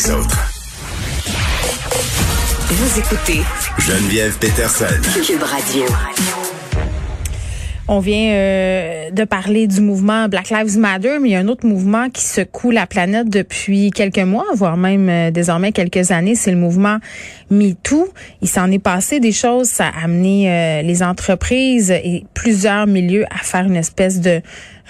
les autres. Vous écoutez Geneviève Peterson. Cube Radio. On vient euh, de parler du mouvement Black Lives Matter, mais il y a un autre mouvement qui secoue la planète depuis quelques mois, voire même euh, désormais quelques années. C'est le mouvement MeToo. Il s'en est passé des choses. Ça a amené euh, les entreprises et plusieurs milieux à faire une espèce de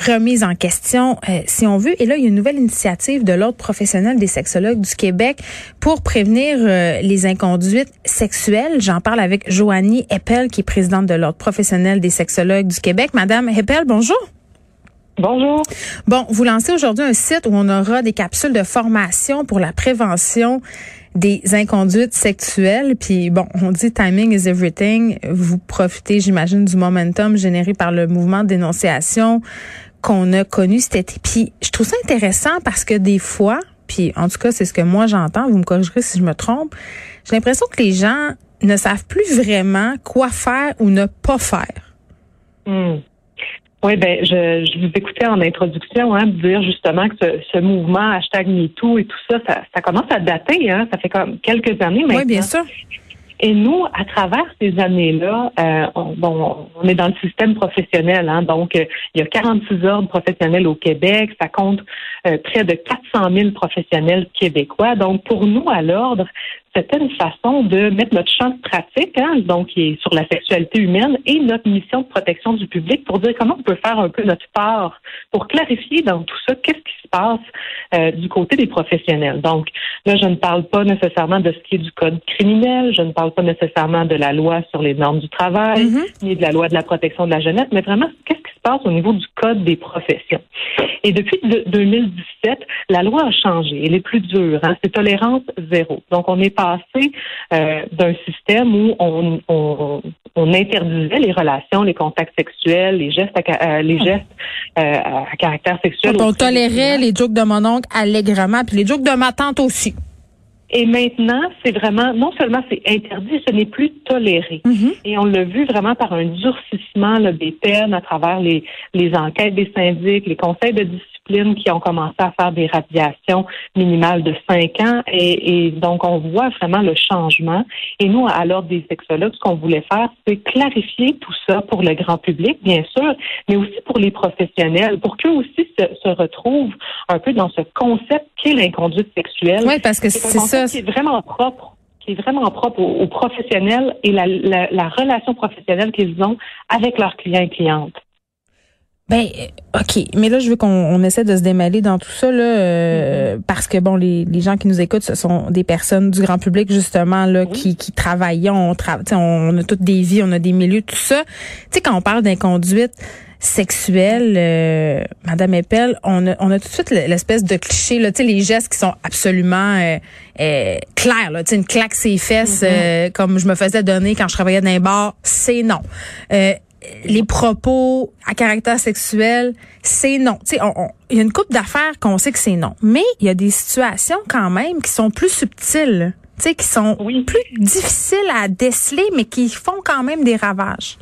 remise en question, si on veut. Et là, il y a une nouvelle initiative de l'Ordre professionnel des sexologues du Québec pour prévenir les inconduites sexuelles. J'en parle avec Joanie Eppel, qui est présidente de l'Ordre professionnel des sexologues du Québec. Madame Heppel, bonjour. Bonjour. Bon, vous lancez aujourd'hui un site où on aura des capsules de formation pour la prévention des inconduites sexuelles. Puis bon, on dit timing is everything. Vous profitez, j'imagine, du momentum généré par le mouvement de dénonciation qu'on a connu cet été. Puis je trouve ça intéressant parce que des fois, puis en tout cas, c'est ce que moi j'entends, vous me corrigerez si je me trompe, j'ai l'impression que les gens ne savent plus vraiment quoi faire ou ne pas faire. Hmm. Oui, ben, je, je, vous écoutais en introduction, hein, dire justement que ce, ce, mouvement hashtag MeToo et tout ça, ça, ça commence à dater, hein, ça fait comme quelques années maintenant. Oui, bien sûr. Et nous, à travers ces années-là, euh, on, bon, on est dans le système professionnel, hein, donc euh, il y a 46 ordres professionnels au Québec, ça compte euh, près de 400 000 professionnels québécois. Donc pour nous, à l'ordre, c'était une façon de mettre notre champ de pratique, hein, donc qui est sur la sexualité humaine, et notre mission de protection du public pour dire comment on peut faire un peu notre part pour clarifier dans tout ça qu'est-ce qui se passe euh, du côté des professionnels. Donc là, je ne parle pas nécessairement de ce qui est du code criminel, je ne parle pas nécessairement de la loi sur les normes du travail, mm-hmm. ni de la loi de la protection de la jeunesse, mais vraiment qu'est-ce qui se passe au niveau du code des professions. Et depuis 2017, la loi a changé. Elle est plus dure. Hein? C'est tolérance zéro. Donc, on est passé euh, d'un système où on, on, on, interdisait les relations, les contacts sexuels, les gestes à, euh, les gestes euh, à caractère sexuel. on tolérait les jokes de mon oncle allègrement, puis les jokes de ma tante aussi. Et maintenant, c'est vraiment, non seulement c'est interdit, ce n'est plus toléré. Mm-hmm. Et on l'a vu vraiment par un durcissement là, des peines à travers les, les enquêtes des syndics, les conseils de discipline qui ont commencé à faire des radiations minimales de 5 ans. Et, donc, on voit vraiment le changement. Et nous, à l'ordre des sexologues, ce qu'on voulait faire, c'est clarifier tout ça pour le grand public, bien sûr, mais aussi pour les professionnels, pour qu'eux aussi se, retrouvent un peu dans ce concept qu'est l'inconduite sexuelle. Oui, parce que c'est ça. Qui est vraiment propre qui est vraiment propre aux, professionnels et la, la relation professionnelle qu'ils ont avec leurs clients et clientes. Ben, OK. Mais là, je veux qu'on essaie de se démêler dans tout ça, là, euh, mm-hmm. parce que, bon, les, les, gens qui nous écoutent, ce sont des personnes du grand public, justement, là, qui, qui travaillent. On, on a toutes des vies, on a des milieux, tout ça. Tu sais, quand on parle d'inconduite sexuelle, euh, Madame Eppel, on a, on a tout de suite l'espèce de cliché, là, tu sais, les gestes qui sont absolument euh, euh clairs, là, tu sais, une claque ses fesses, mm-hmm. comme je me faisais donner quand je travaillais dans un bar, c'est non les propos à caractère sexuel, c'est non. Tu sais, il y a une coupe d'affaires qu'on sait que c'est non, mais il y a des situations quand même qui sont plus subtiles, tu sais, qui sont plus difficiles à déceler, mais qui font quand même des ravages.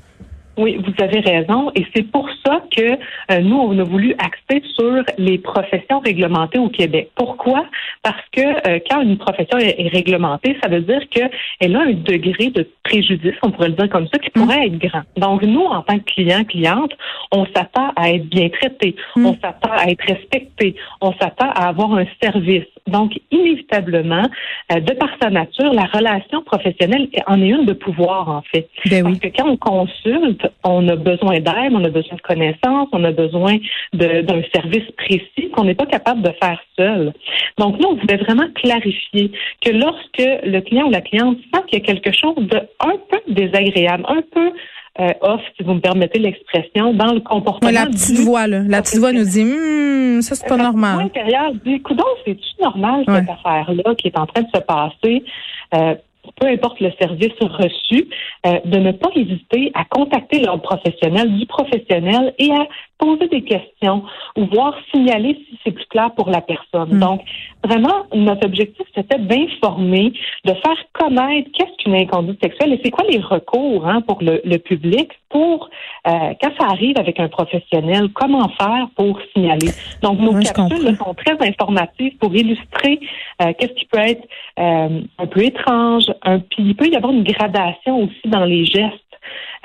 Oui, vous avez raison. Et c'est pour ça que euh, nous, on a voulu axer sur les professions réglementées au Québec. Pourquoi? Parce que euh, quand une profession est, réglementée, ça veut dire qu'elle a un degré de préjudice, on pourrait le dire comme ça, qui mmh. pourrait être grand. Donc, nous, en tant que client, cliente, on s'attend à être bien traité, mmh. on s'attend à être respecté, on s'attend à avoir un service. Donc, inévitablement, euh, de par sa nature, la relation professionnelle en est une de pouvoir, en fait. Ben Parce que quand on consulte, on a besoin d'aide, on a besoin de connaissances, on a besoin d'un service précis qu'on n'est pas capable de faire seul. Donc, nous, on voulait vraiment clarifier que lorsque le client ou la cliente sent qu'il y a quelque chose de un peu désagréable, un peu euh, off, si vous me permettez l'expression, dans le comportement. la petite voix, là. La petite voix nous dit, hum, ça, c'est pas normal. intérieur dit, c'est-tu normal, cette affaire-là qui est en train de se passer? Euh, peu importe le service reçu, euh, de ne pas hésiter à contacter l'ordre professionnel du professionnel et à poser des questions ou voir signaler si c'est plus clair pour la personne. Mm. Donc, vraiment, notre objectif, c'était d'informer, de faire connaître qu'est-ce qu'une inconduite sexuelle et c'est quoi les recours hein, pour le, public pour, euh, quand ça arrive avec un professionnel, comment faire pour signaler. Donc, nos capsules sont très informatives pour illustrer euh, qu'est-ce qui peut être euh, un peu étrange, un, puis il peut y avoir une gradation aussi dans les gestes.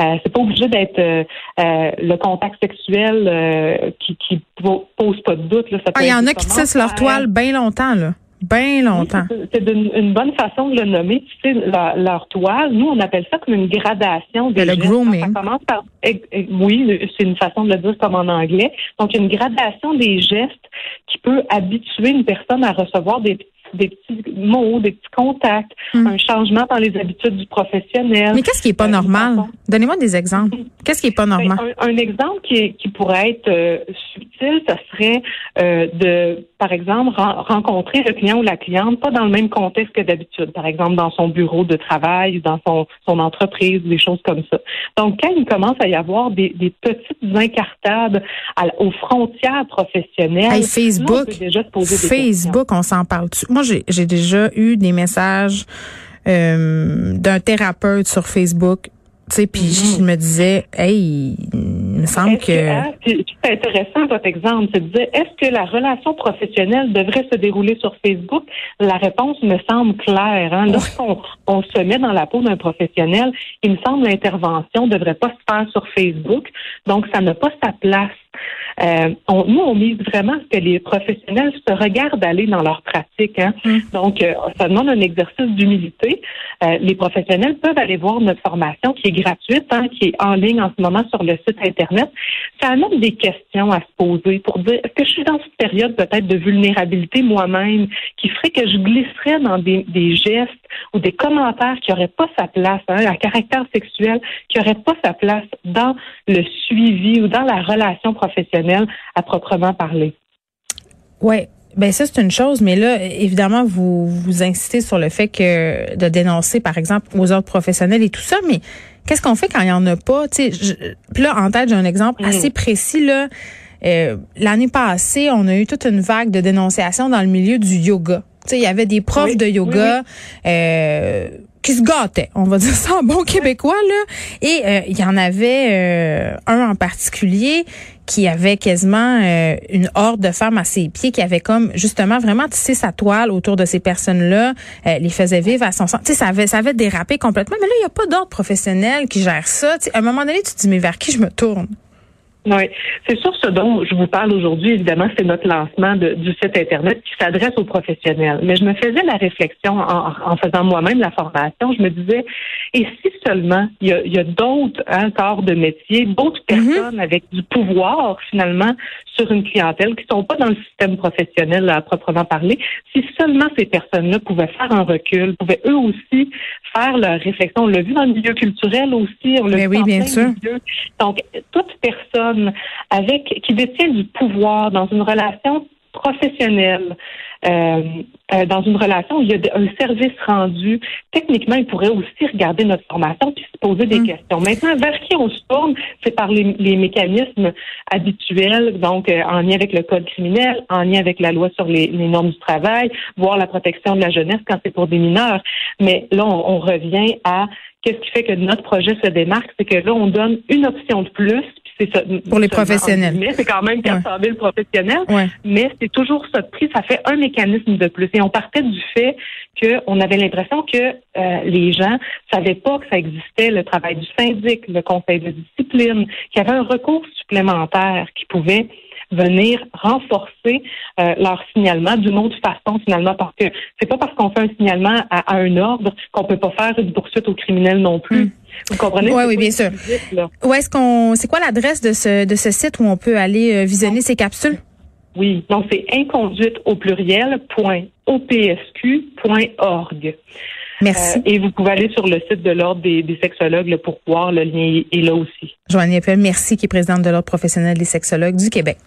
Euh, c'est pas obligé d'être euh, euh, le contact sexuel qui, qui pose pas de doute. Ah, il y en a qui tissent leur toile bien longtemps, là. Bien longtemps. c'est une, bonne façon de le nommer. Tu sais, leur, toile, nous, on appelle ça comme une gradation des Le grooming. Ça commence par, oui, c'est une façon de le dire comme en anglais. Donc, une gradation des gestes qui peut habituer une personne à recevoir des des petits mots, des petits contacts, hmm. un changement dans les habitudes du professionnel. Mais qu'est-ce qui est pas euh, normal? Donnez-moi des exemples. Qu'est-ce qui est pas normal? Ben, un, exemple qui, qui pourrait être ce serait euh, de, par exemple, rencontrer le client ou la cliente pas dans le même contexte que d'habitude. Par exemple, dans son bureau de travail, dans son, son entreprise, des choses comme ça. Donc, quand il commence à y avoir des, des petites incartades aux frontières professionnelles, Facebook, on déjà se poser Facebook, on s'en parle. Moi, j'ai déjà eu des messages euh, d'un thérapeute sur Facebook tu sais, puis mm-hmm. je me disais, hey, me semble que. Hein, c'est intéressant votre exemple. Tu disais, est-ce que la relation professionnelle devrait se dérouler sur Facebook? La réponse me semble claire. Hein? Lorsqu'on on se met dans la peau d'un professionnel, il me semble l'intervention ne devrait pas se faire sur Facebook. Donc, ça n'a pas sa place euh, on, nous, on mise vraiment ce que les professionnels se regardent aller dans leur pratique. Hein. Mm. Donc, euh, ça demande un exercice d'humilité. Euh, les professionnels peuvent aller voir notre formation qui est gratuite, hein, qui est en ligne en ce moment sur le site Internet. Ça amène des questions à se poser pour dire, est-ce que je suis dans cette période peut-être de vulnérabilité moi-même qui ferait que je glisserais dans des, des gestes ou des commentaires qui n'auraient pas sa place, hein, à caractère sexuel, qui n'auraient pas sa place dans le suivi ou dans la relation professionnelle? À proprement parler. Oui. Ben ça c'est une chose, mais là évidemment vous vous insistez sur le fait que de dénoncer par exemple aux autres professionnels et tout ça, mais qu'est-ce qu'on fait quand il y en a pas? Tu sais, là en tête j'ai un exemple mm. assez précis là. Euh, l'année passée, on a eu toute une vague de dénonciations dans le milieu du yoga il y avait des profs de yoga euh, qui se gâtaient, on va dire ça en bon québécois là. Et euh, il y en avait euh, un en particulier qui avait quasiment une horde de femmes à ses pieds, qui avait comme justement vraiment tissé sa toile autour de ces personnes-là, les faisait vivre à son sens. Tu sais, ça avait, ça avait dérapé complètement. Mais là, il n'y a pas d'autres professionnels qui gèrent ça. à un moment donné, tu te dis, mais vers qui je me tourne? Oui, c'est sûr ce dont je vous parle aujourd'hui, évidemment, c'est notre lancement du site Internet qui s'adresse aux professionnels. Mais je me faisais la réflexion en, faisant moi-même la formation, je me disais, et si seulement il y a, d'autres hein, corps de métier, d'autres mhm. personnes avec du pouvoir finalement sur une clientèle qui sont pas dans le système professionnel à proprement parler, si seulement ces personnes-là pouvaient faire un recul, pouvaient eux aussi faire leur réflexion. On l'a vu dans le milieu culturel aussi, on l'a vu oui, bien sûr. Donc, toute personne avec qui détient du pouvoir dans une relation professionnelle, euh, euh, dans une relation où il y a un service rendu, techniquement, il pourrait aussi regarder notre formation puis se poser des mm. questions. Maintenant, vers qui on se tourne, c'est par les, mécanismes habituels, donc euh, en lien avec le code criminel, en lien avec la loi sur les, normes du travail, voire la protection de la jeunesse quand c'est pour des mineurs. Mais là, on revient à qu'est-ce qui fait que notre projet se démarque, c'est que là, on donne une option de plus pour les professionnels. Mais c'est quand même 400 000 professionnels. Mais c'est toujours ça de prix. Ça fait un mécanisme de plus. Et on partait du fait qu'on avait l'impression que euh, les gens savaient pas que ça existait, le travail du syndic, le conseil de discipline, qu'il y avait un recours supplémentaire qui pouvait venir renforcer euh, leur signalement d'une autre façon finalement parce que c'est pas parce qu'on fait un signalement à, un ordre qu'on peut pas faire une poursuite au criminel non plus. Hmm. Vous comprenez? Oui, oui, bien sûr. Où est-ce qu'on, c'est quoi l'adresse de ce, de ce site où on peut aller euh, visionner ces capsules? Oui, donc c'est inconduite au pluriel point opsq.org. Merci. Euh, et vous pouvez aller sur le site de l'Ordre des, sexologues pour voir le lien est là aussi. Joanne Appel, merci, qui est présidente de l'Ordre professionnel des sexologues du Québec.